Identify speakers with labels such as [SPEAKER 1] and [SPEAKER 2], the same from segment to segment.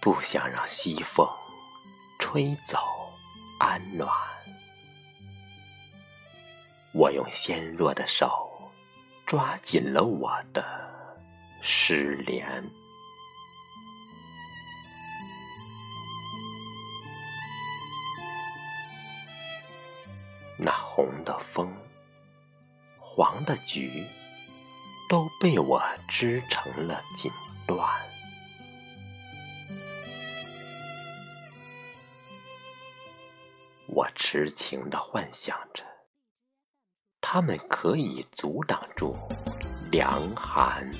[SPEAKER 1] 不想让西风吹走安暖。我用纤弱的手抓紧了我的失联。那红的枫，黄的菊，都被我织成了锦缎。我痴情的幻想着，它们可以阻挡住凉寒。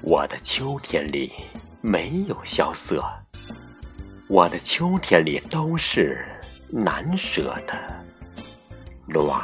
[SPEAKER 1] 我的秋天里。没有萧瑟，我的秋天里都是难舍的暖。